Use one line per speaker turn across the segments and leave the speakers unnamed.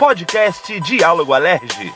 Podcast Diálogo Alerge.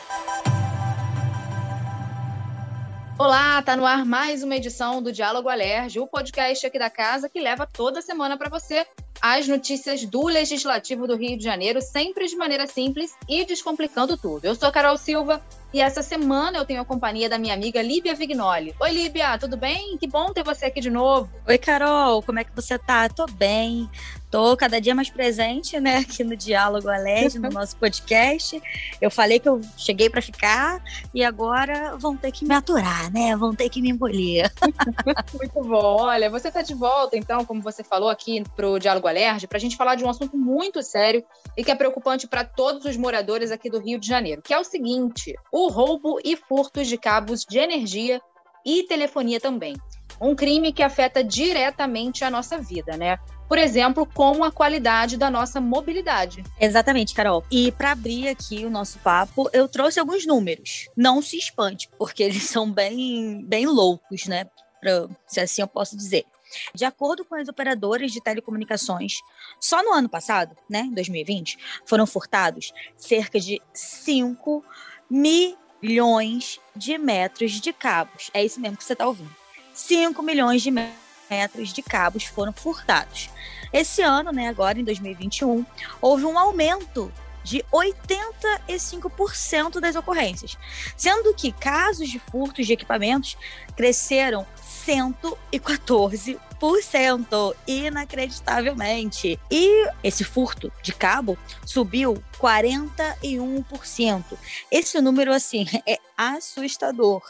Olá, tá no ar mais uma edição do Diálogo Alerge, o podcast aqui da casa que leva toda semana para você as notícias do Legislativo do Rio de Janeiro, sempre de maneira simples e descomplicando tudo. Eu sou a Carol Silva e essa semana eu tenho a companhia da minha amiga Líbia Vignoli. Oi, Líbia, tudo bem? Que bom ter você aqui de novo.
Oi, Carol, como é que você tá? Tô bem. Tô cada dia mais presente, né, aqui no Diálogo Alerj, no nosso podcast. Eu falei que eu cheguei para ficar e agora vão ter que me aturar, né? Vão ter que me engolir.
Muito bom. Olha, você tá de volta, então, como você falou aqui pro Diálogo Alerj, pra gente falar de um assunto muito sério e que é preocupante para todos os moradores aqui do Rio de Janeiro, que é o seguinte: o roubo e furtos de cabos de energia e telefonia também. Um crime que afeta diretamente a nossa vida, né? Por exemplo, como a qualidade da nossa mobilidade.
Exatamente, Carol. E para abrir aqui o nosso papo, eu trouxe alguns números. Não se espante, porque eles são bem, bem loucos, né? Pra, se assim eu posso dizer. De acordo com as operadoras de telecomunicações, só no ano passado, né, 2020, foram furtados cerca de 5 milhões de metros de cabos. É isso mesmo que você está ouvindo. 5 milhões de metros metros de cabos foram furtados. Esse ano, né, agora em 2021, houve um aumento de 85% das ocorrências, sendo que casos de furtos de equipamentos cresceram 114%, inacreditavelmente. E esse furto de cabo subiu 41%. Esse número assim é assustador.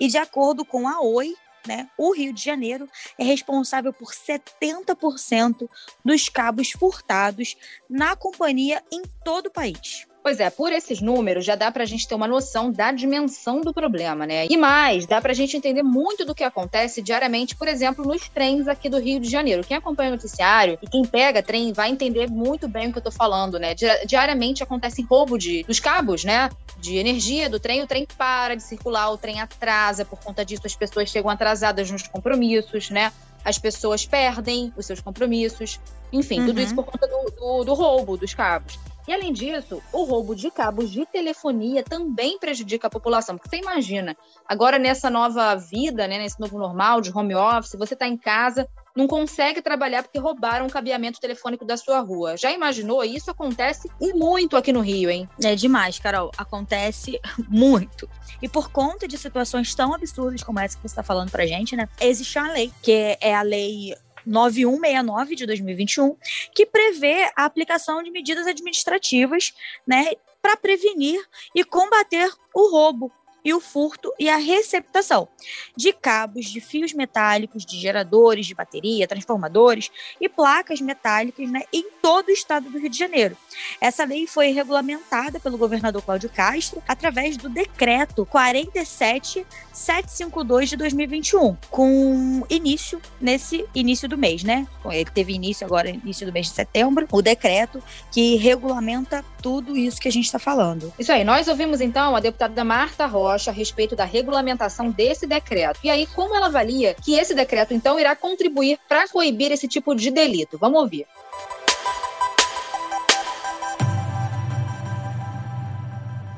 E de acordo com a Oi, né, o Rio de Janeiro é responsável por 70% dos cabos furtados na companhia em todo o país.
Pois é, por esses números já dá para a gente ter uma noção da dimensão do problema, né? E mais, dá para a gente entender muito do que acontece diariamente, por exemplo, nos trens aqui do Rio de Janeiro. Quem acompanha o noticiário e quem pega trem vai entender muito bem o que eu tô falando, né? Diariamente acontece roubo de, dos cabos, né? De energia do trem, o trem para de circular, o trem atrasa, por conta disso as pessoas chegam atrasadas nos compromissos, né? As pessoas perdem os seus compromissos, enfim, uhum. tudo isso por conta do, do, do roubo dos cabos. E além disso, o roubo de cabos de telefonia também prejudica a população, porque você imagina, agora nessa nova vida, né, nesse novo normal de home office, você está em casa, não consegue trabalhar porque roubaram o cabeamento telefônico da sua rua. Já imaginou? Isso acontece e muito aqui no Rio, hein?
É demais, Carol. Acontece muito. E por conta de situações tão absurdas como essa que você está falando pra gente, né? Existe uma lei, que é a lei 9169 de 2021, que prevê a aplicação de medidas administrativas, né, para prevenir e combater o roubo e o furto e a receptação de cabos de fios metálicos, de geradores de bateria, transformadores e placas metálicas né, em todo o estado do Rio de Janeiro. Essa lei foi regulamentada pelo governador Cláudio Castro através do decreto 47752 de 2021, com início nesse início do mês, né? Ele teve início agora início do mês de setembro, o decreto que regulamenta tudo isso que a gente está falando.
Isso aí, nós ouvimos então a deputada Marta Rocha a respeito da regulamentação desse decreto. E aí, como ela avalia que esse decreto então irá contribuir para coibir esse tipo de delito? Vamos ouvir.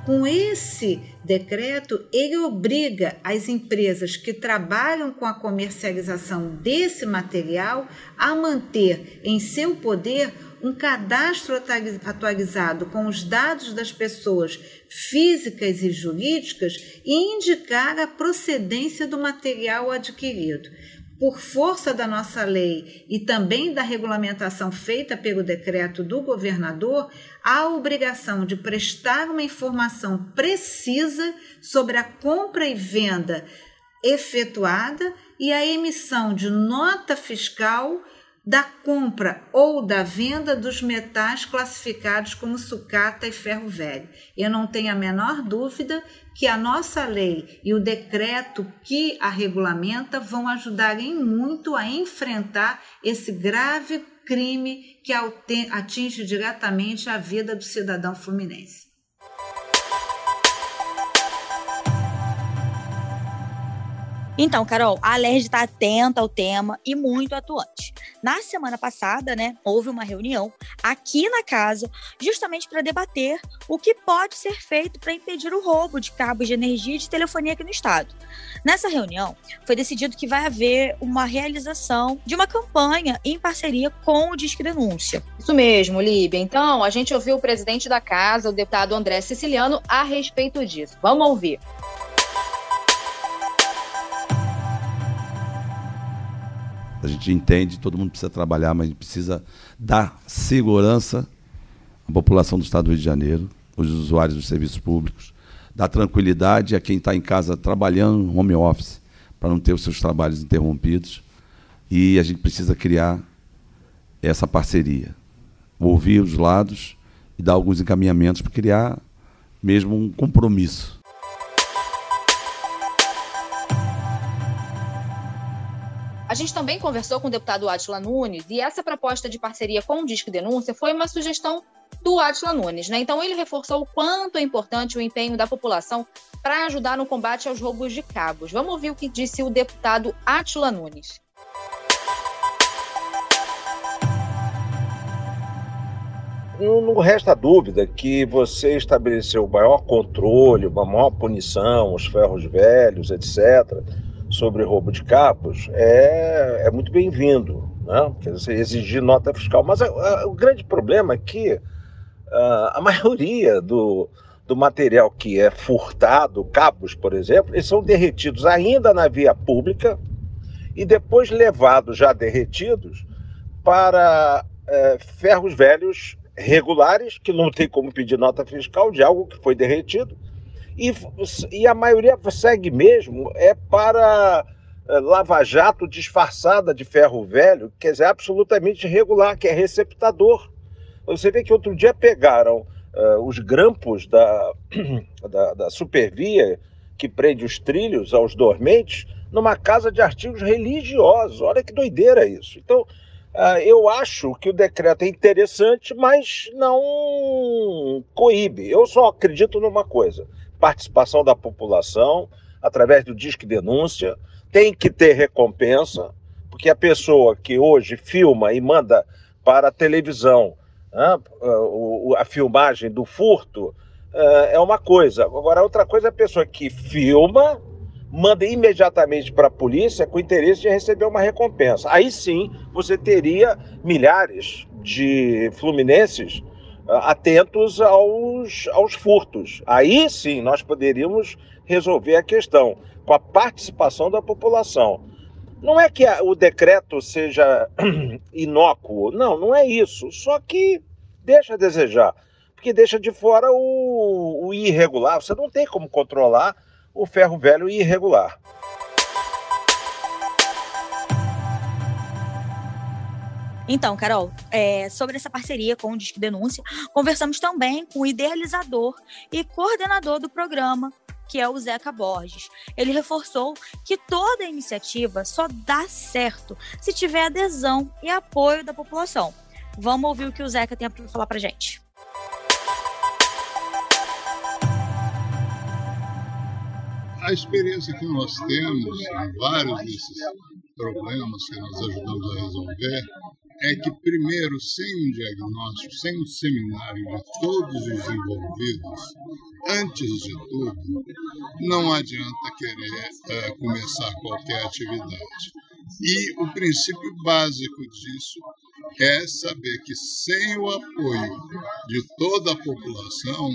Com esse decreto, ele obriga as empresas que trabalham com a comercialização desse material a manter em seu poder um cadastro atualizado com os dados das pessoas físicas e jurídicas e indicar a procedência do material adquirido. Por força da nossa lei e também da regulamentação feita pelo decreto do governador, há a obrigação de prestar uma informação precisa sobre a compra e venda efetuada e a emissão de nota fiscal da compra ou da venda dos metais classificados como sucata e ferro velho. Eu não tenho a menor dúvida que a nossa lei e o decreto que a regulamenta vão ajudar em muito a enfrentar esse grave crime que atinge diretamente a vida do cidadão fluminense.
Então, Carol, a Alerj está atenta ao tema e muito atuante. Na semana passada, né, houve uma reunião aqui na casa, justamente para debater o que pode ser feito para impedir o roubo de cabos de energia e de telefonia aqui no estado. Nessa reunião, foi decidido que vai haver uma realização de uma campanha em parceria com o Disque Denúncia.
Isso mesmo, Líbia. Então, a gente ouviu o presidente da casa, o deputado André Siciliano, a respeito disso. Vamos ouvir.
A gente entende, todo mundo precisa trabalhar, mas a gente precisa dar segurança à população do Estado do Rio de Janeiro, os usuários dos serviços públicos, dar tranquilidade a quem está em casa trabalhando home office, para não ter os seus trabalhos interrompidos. E a gente precisa criar essa parceria, ouvir os lados e dar alguns encaminhamentos para criar mesmo um compromisso
A gente também conversou com o deputado Atila Nunes e essa proposta de parceria com o Disque Denúncia foi uma sugestão do Atila Nunes, né? Então ele reforçou o quanto é importante o empenho da população para ajudar no combate aos roubos de cabos. Vamos ouvir o que disse o deputado Atila Nunes.
Não resta dúvida que você estabeleceu o maior controle, uma maior punição, os ferros velhos, etc sobre roubo de cabos é, é muito bem-vindo, né? Quer dizer, exigir nota fiscal. Mas a, a, o grande problema é que a, a maioria do, do material que é furtado, cabos, por exemplo, eles são derretidos ainda na via pública e depois levados já derretidos para é, ferros velhos regulares, que não tem como pedir nota fiscal de algo que foi derretido, e, e a maioria segue mesmo é para é, lava-jato disfarçada de ferro velho, quer dizer, absolutamente irregular, que é receptador. Você vê que outro dia pegaram uh, os grampos da, da, da supervia que prende os trilhos aos dormentes numa casa de artigos religiosos. Olha que doideira isso. Então, uh, eu acho que o decreto é interessante, mas não coíbe. Eu só acredito numa coisa: participação da população através do Disque Denúncia, tem que ter recompensa, porque a pessoa que hoje filma e manda para a televisão né, a filmagem do furto é uma coisa. Agora, outra coisa é a pessoa que filma, manda imediatamente para a polícia com interesse de receber uma recompensa. Aí sim você teria milhares de fluminenses atentos aos, aos furtos. Aí sim nós poderíamos resolver a questão com a participação da população. Não é que o decreto seja inócuo, não, não é isso. Só que deixa a desejar, porque deixa de fora o, o irregular. Você não tem como controlar o ferro velho irregular.
Então, Carol, é, sobre essa parceria com o Disque Denúncia, conversamos também com o idealizador e coordenador do programa, que é o Zeca Borges. Ele reforçou que toda iniciativa só dá certo se tiver adesão e apoio da população. Vamos ouvir o que o Zeca tem para falar para gente.
A experiência que nós temos em vários desses problemas que nós ajudamos a resolver é que, primeiro, sem um diagnóstico, sem um seminário de todos os envolvidos, antes de tudo, não adianta querer é, começar qualquer atividade. E o princípio básico disso é saber que sem o apoio de toda a população,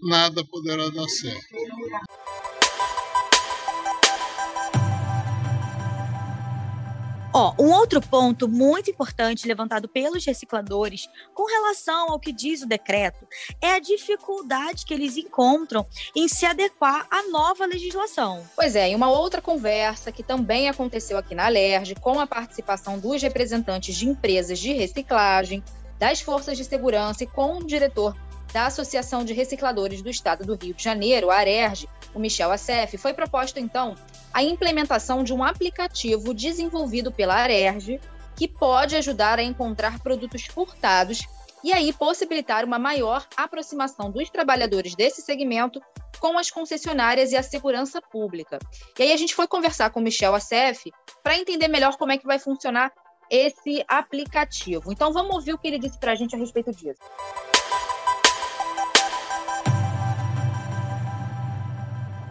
nada poderá dar certo.
Ó, um outro ponto muito importante levantado pelos recicladores com relação ao que diz o decreto é a dificuldade que eles encontram em se adequar à nova legislação.
Pois é, e uma outra conversa que também aconteceu aqui na Alerj, com a participação dos representantes de empresas de reciclagem, das forças de segurança e com o diretor da Associação de Recicladores do Estado do Rio de Janeiro, a ARERJ, o Michel Assef, foi proposta então a implementação de um aplicativo desenvolvido pela ARERJ que pode ajudar a encontrar produtos furtados e aí possibilitar uma maior aproximação dos trabalhadores desse segmento com as concessionárias e a segurança pública. E aí a gente foi conversar com o Michel Acef para entender melhor como é que vai funcionar esse aplicativo. Então vamos ouvir o que ele disse para a gente a respeito disso.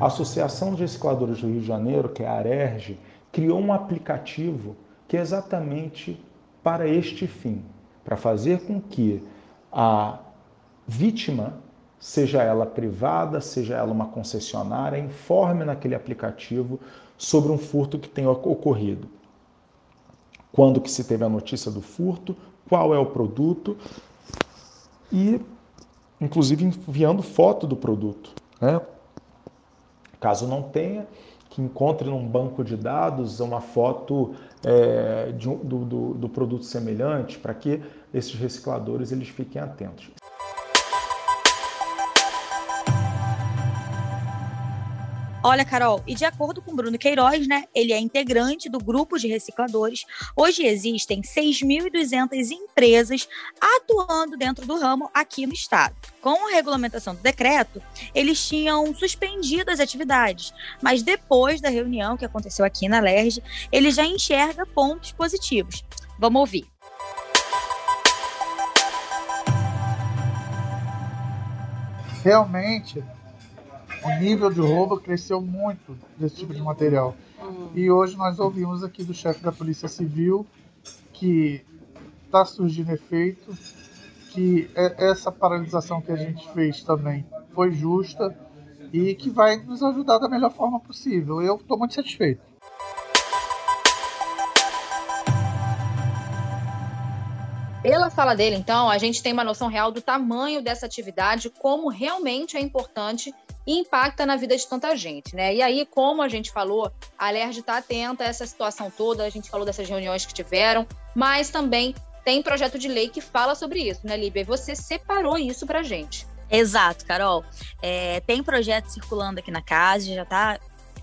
A Associação de Recicladores do Rio de Janeiro, que é a ARERJ, criou um aplicativo que é exatamente para este fim, para fazer com que a vítima, seja ela privada, seja ela uma concessionária, informe naquele aplicativo sobre um furto que tenha ocorrido. Quando que se teve a notícia do furto, qual é o produto e, inclusive, enviando foto do produto. Né? Caso não tenha, que encontre num banco de dados uma foto é, de, do, do, do produto semelhante, para que esses recicladores eles fiquem atentos.
Olha, Carol, e de acordo com Bruno Queiroz, né, ele é integrante do grupo de recicladores. Hoje existem 6.200 empresas atuando dentro do ramo aqui no estado. Com a regulamentação do decreto, eles tinham suspendido as atividades, mas depois da reunião que aconteceu aqui na LERJ, ele já enxerga pontos positivos. Vamos ouvir.
Realmente, o nível de roubo cresceu muito desse tipo de material. Uhum. E hoje nós ouvimos aqui do chefe da Polícia Civil que está surgindo efeito, que é essa paralisação que a gente fez também foi justa e que vai nos ajudar da melhor forma possível. Eu estou muito satisfeito.
Pela fala dele, então, a gente tem uma noção real do tamanho dessa atividade, como realmente é importante impacta na vida de tanta gente, né? E aí, como a gente falou, a Alerj está atenta a essa situação toda, a gente falou dessas reuniões que tiveram, mas também tem projeto de lei que fala sobre isso, né, Líbia? E você separou isso pra gente.
Exato, Carol. É, tem projeto circulando aqui na casa, já está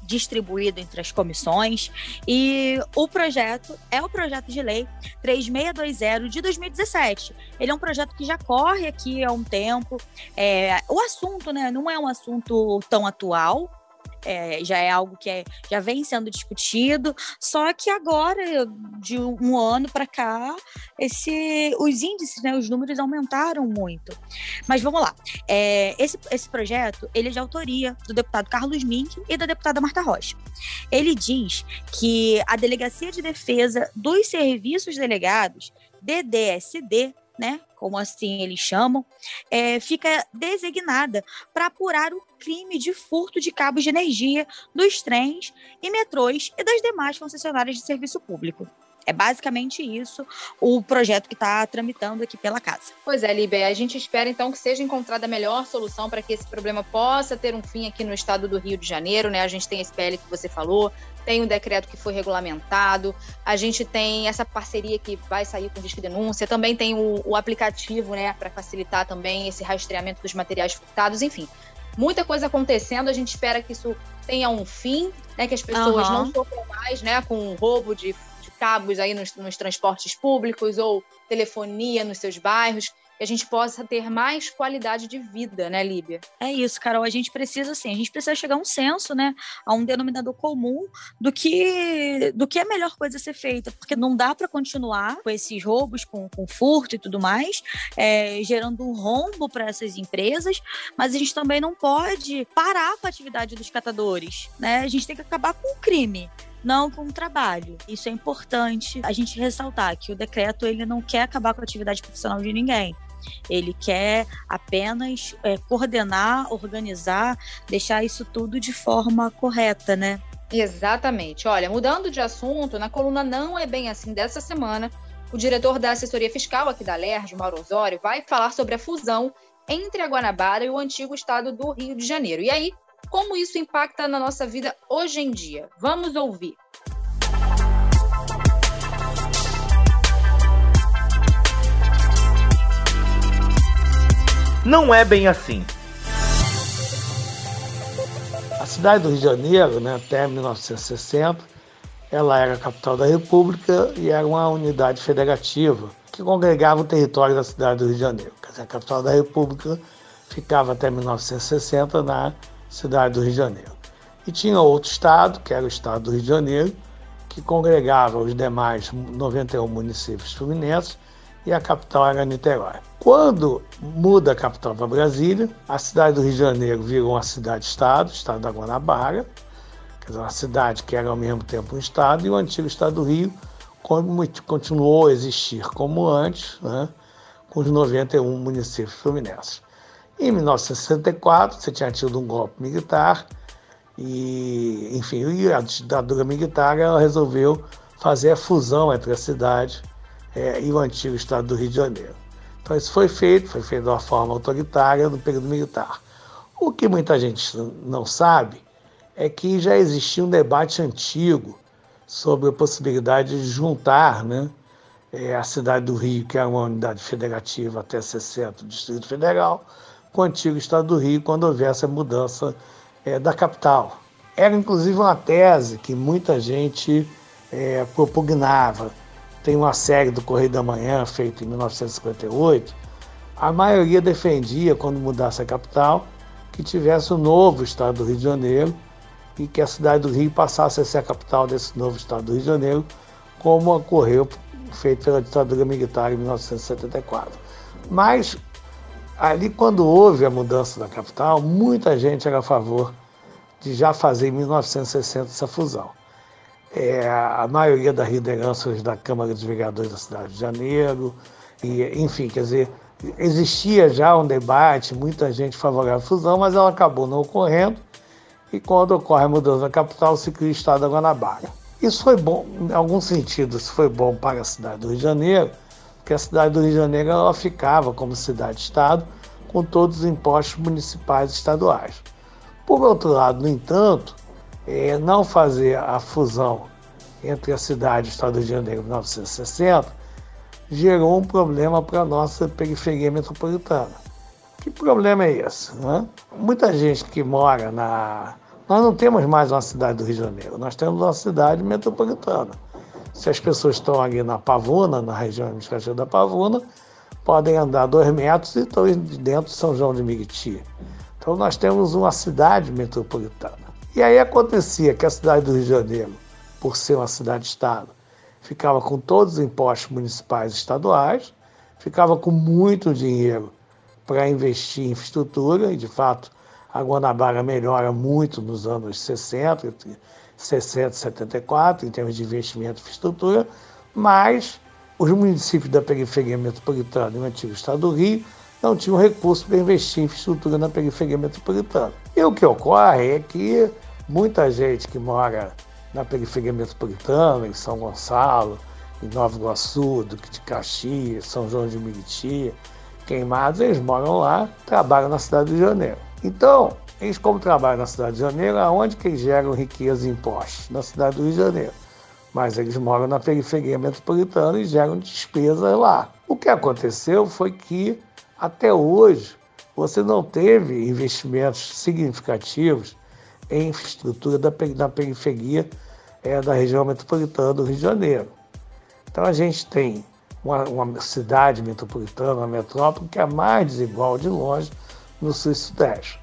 distribuído entre as comissões. E o projeto é o projeto de lei 3620 de 2017. Ele é um projeto que já corre aqui há um tempo. É, o assunto né, não é um assunto tão atual, é, já é algo que é, já vem sendo discutido, só que agora, de um ano para cá, esse, os índices, né, os números aumentaram muito. Mas vamos lá. É, esse, esse projeto ele é de autoria do deputado Carlos Mink e da deputada Marta Rocha. Ele diz que a Delegacia de Defesa dos Serviços Delegados, DDSD, né, como assim eles chamam, é, fica designada para apurar o crime de furto de cabos de energia dos trens e metrôs e das demais concessionárias de serviço público. É basicamente isso o projeto que está tramitando aqui pela casa.
Pois é, Líbia, a gente espera então que seja encontrada a melhor solução para que esse problema possa ter um fim aqui no estado do Rio de Janeiro, né? A gente tem esse PL que você falou, tem o um decreto que foi regulamentado, a gente tem essa parceria que vai sair com disque denúncia, também tem o, o aplicativo, né, para facilitar também esse rastreamento dos materiais furtados, enfim muita coisa acontecendo. A gente espera que isso tenha um fim, né? Que as pessoas uhum. não sofram mais, né? Com roubo de cabos aí nos, nos transportes públicos ou telefonia nos seus bairros que a gente possa ter mais qualidade de vida, né, Líbia?
É isso, Carol. A gente precisa, assim, a gente precisa chegar a um senso, né, a um denominador comum do que do que é a melhor coisa a ser feita, porque não dá para continuar com esses roubos, com, com furto e tudo mais, é, gerando um rombo para essas empresas, mas a gente também não pode parar com a atividade dos catadores, né? A gente tem que acabar com o crime não com o trabalho. Isso é importante a gente ressaltar que o decreto ele não quer acabar com a atividade profissional de ninguém. Ele quer apenas é, coordenar, organizar, deixar isso tudo de forma correta, né?
Exatamente. Olha, mudando de assunto, na coluna Não é Bem Assim dessa semana, o diretor da assessoria fiscal aqui da LERJ, Mauro Osório, vai falar sobre a fusão entre a Guanabara e o antigo estado do Rio de Janeiro. E aí, como isso impacta na nossa vida hoje em dia? Vamos ouvir.
não é bem assim.
A cidade do Rio de Janeiro, né, até 1960, ela era a capital da República e era uma unidade federativa que congregava o território da cidade do Rio de Janeiro. Quer dizer, a capital da República ficava até 1960 na cidade do Rio de Janeiro. E tinha outro estado, que era o estado do Rio de Janeiro, que congregava os demais 91 municípios fluminenses e a capital era Niterói. Quando muda a capital para Brasília, a cidade do Rio de Janeiro virou uma cidade-estado, estado da Guanabara, quer dizer, uma cidade que era ao mesmo tempo um estado, e o antigo estado do Rio continuou a existir como antes, né, com os 91 municípios fluminenses. Em 1964, você tinha tido um golpe militar e, enfim, a ditadura militar ela resolveu fazer a fusão entre a cidade é, e o antigo estado do Rio de Janeiro. Então isso foi feito, foi feito de uma forma autoritária no período militar. O que muita gente não sabe é que já existia um debate antigo sobre a possibilidade de juntar né, é, a cidade do Rio, que era uma unidade federativa até 60 do Distrito Federal, com o antigo Estado do Rio, quando houvesse a mudança é, da capital. Era inclusive uma tese que muita gente é, propugnava. Tem uma série do Correio da Manhã, feita em 1958. A maioria defendia, quando mudasse a capital, que tivesse o um novo Estado do Rio de Janeiro, e que a cidade do Rio passasse a ser a capital desse novo estado do Rio de Janeiro, como ocorreu feito pela ditadura militar em 1974. Mas ali quando houve a mudança da capital, muita gente era a favor de já fazer em 1960 essa fusão. É, a maioria das lideranças da Câmara dos Vereadores da cidade de Janeiro, e, enfim, quer dizer, existia já um debate, muita gente favorável à fusão, mas ela acabou não ocorrendo e quando ocorre a mudança da capital, se cria o estado da Guanabara. Isso foi bom, em algum sentido, isso foi bom para a cidade do Rio de Janeiro, porque a cidade do Rio de Janeiro ela ficava como cidade-estado com todos os impostos municipais e estaduais. Por outro lado, no entanto, é, não fazer a fusão entre a cidade e o estado do Rio de Janeiro em 1960 gerou um problema para a nossa periferia metropolitana que problema é esse? Né? Muita gente que mora na. Nós não temos mais uma cidade do Rio de Janeiro, nós temos uma cidade metropolitana. Se as pessoas estão ali na Pavuna, na região administrativa da Pavuna, podem andar dois metros e estão dentro de São João de Miriti. Então nós temos uma cidade metropolitana. E aí acontecia que a cidade do Rio de Janeiro, por ser uma cidade-estado, ficava com todos os impostos municipais e estaduais, ficava com muito dinheiro para investir em infraestrutura, e de fato a Guanabara melhora muito nos anos 60, 60, 74, em termos de investimento em infraestrutura, mas os municípios da periferia metropolitana e o antigo estado do Rio não tinham recursos para investir em infraestrutura na periferia metropolitana. E o que ocorre é que muita gente que mora na periferia metropolitana, em São Gonçalo, em Nova Iguaçu, Duque de Caxias, São João de Meriti, queimados, eles moram lá, trabalham na cidade de Janeiro. Então, eles como trabalham na cidade de Janeiro, aonde que eles geram riqueza e impostos? Na cidade do Rio de Janeiro. Mas eles moram na periferia metropolitana e geram despesas lá. O que aconteceu foi que, até hoje, você não teve investimentos significativos em infraestrutura da, da periferia é, da região metropolitana do Rio de Janeiro. Então a gente tem uma, uma cidade metropolitana, uma metrópole, que é a mais desigual de longe no sul e sudeste.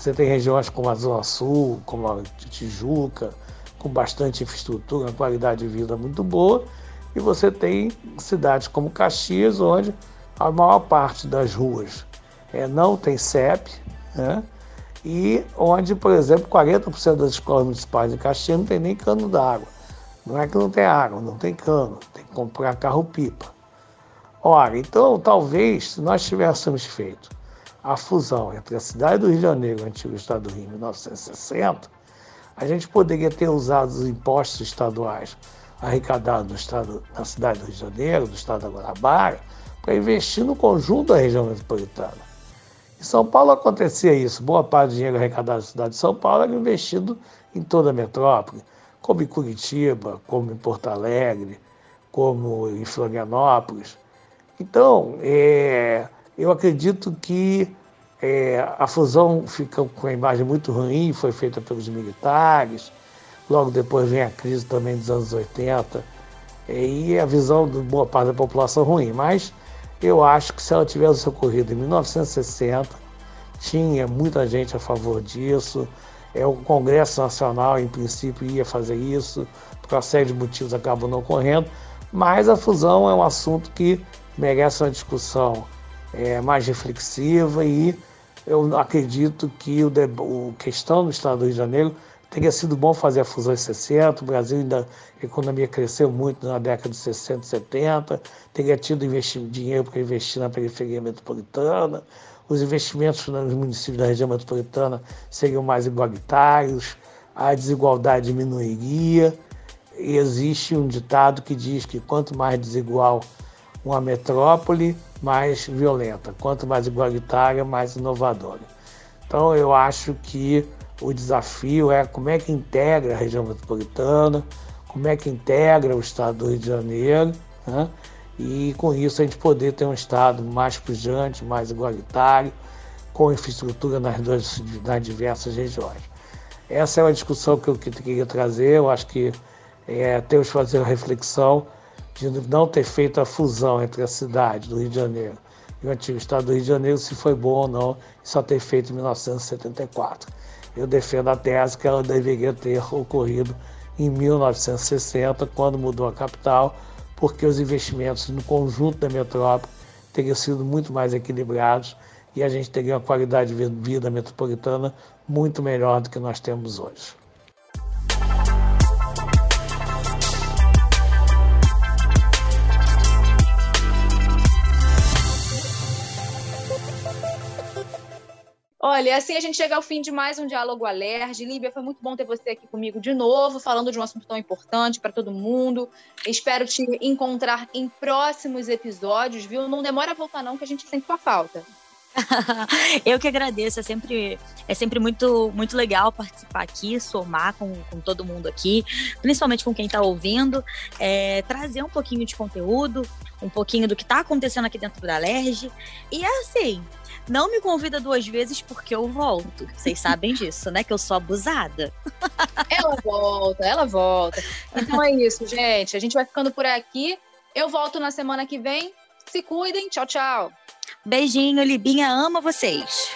Você tem regiões como a Zona Sul, como a Tijuca, com bastante infraestrutura, uma qualidade de vida muito boa, e você tem cidades como Caxias, onde a maior parte das ruas é, não tem CEP, né? e onde, por exemplo, 40% das escolas municipais de Caxias não tem nem cano d'água. Não é que não tem água, não tem cano, tem que comprar carro-pipa. Ora, então talvez se nós tivéssemos feito a fusão entre a cidade do Rio de Janeiro antigo estado do Rio em 1960, a gente poderia ter usado os impostos estaduais arrecadados no estado, na cidade do Rio de Janeiro, do estado da Guanabara, para investir no conjunto da região metropolitana. Em São Paulo acontecia isso, boa parte do dinheiro arrecadado na cidade de São Paulo era investido em toda a metrópole como em Curitiba, como em Porto Alegre, como em Florianópolis. Então, é, eu acredito que é, a fusão fica com a imagem muito ruim, foi feita pelos militares. Logo depois vem a crise também dos anos 80, E a visão de boa parte da população ruim. Mas eu acho que se ela tivesse ocorrido em 1960, tinha muita gente a favor disso. É, o Congresso Nacional, em princípio, ia fazer isso, por uma série de motivos acabam não ocorrendo. Mas a fusão é um assunto que merece uma discussão é, mais reflexiva e eu acredito que o, o questão do Estado do Rio de Janeiro teria sido bom fazer a fusão em 60, o Brasil ainda, a economia cresceu muito na década de 60 e 70, teria tido dinheiro para investir na periferia metropolitana, os investimentos nos municípios da região metropolitana seriam mais igualitários, a desigualdade diminuiria. E existe um ditado que diz que quanto mais desigual uma metrópole, mais violenta, quanto mais igualitária, mais inovadora. Então eu acho que o desafio é como é que integra a região metropolitana, como é que integra o estado do Rio de Janeiro, né? e com isso a gente poder ter um estado mais pujante, mais igualitário, com infraestrutura nas, duas, nas diversas regiões. Essa é uma discussão que eu queria trazer, eu acho que é, temos que fazer uma reflexão de não ter feito a fusão entre a cidade do Rio de Janeiro e o antigo estado do Rio de Janeiro, se foi bom ou não, só ter feito em 1974 eu defendo a tese que ela deveria ter ocorrido em 1960, quando mudou a capital, porque os investimentos no conjunto da metrópole teriam sido muito mais equilibrados e a gente teria uma qualidade de vida metropolitana muito melhor do que nós temos hoje.
Olha, assim a gente chega ao fim de mais um Diálogo Alerge. Líbia, foi muito bom ter você aqui comigo de novo, falando de um assunto tão importante para todo mundo. Espero te encontrar em próximos episódios, viu? Não demora a voltar não, que a gente sente sua falta.
eu que agradeço, é sempre, é sempre muito, muito legal participar aqui, somar com, com todo mundo aqui, principalmente com quem está ouvindo, é, trazer um pouquinho de conteúdo, um pouquinho do que está acontecendo aqui dentro da LERJ. E é assim, não me convida duas vezes porque eu volto. Vocês sabem disso, né? Que eu sou abusada.
Ela volta, ela volta. Então é isso, gente. A gente vai ficando por aqui. Eu volto na semana que vem. Se cuidem. Tchau, tchau.
Beijinho, Libinha ama vocês.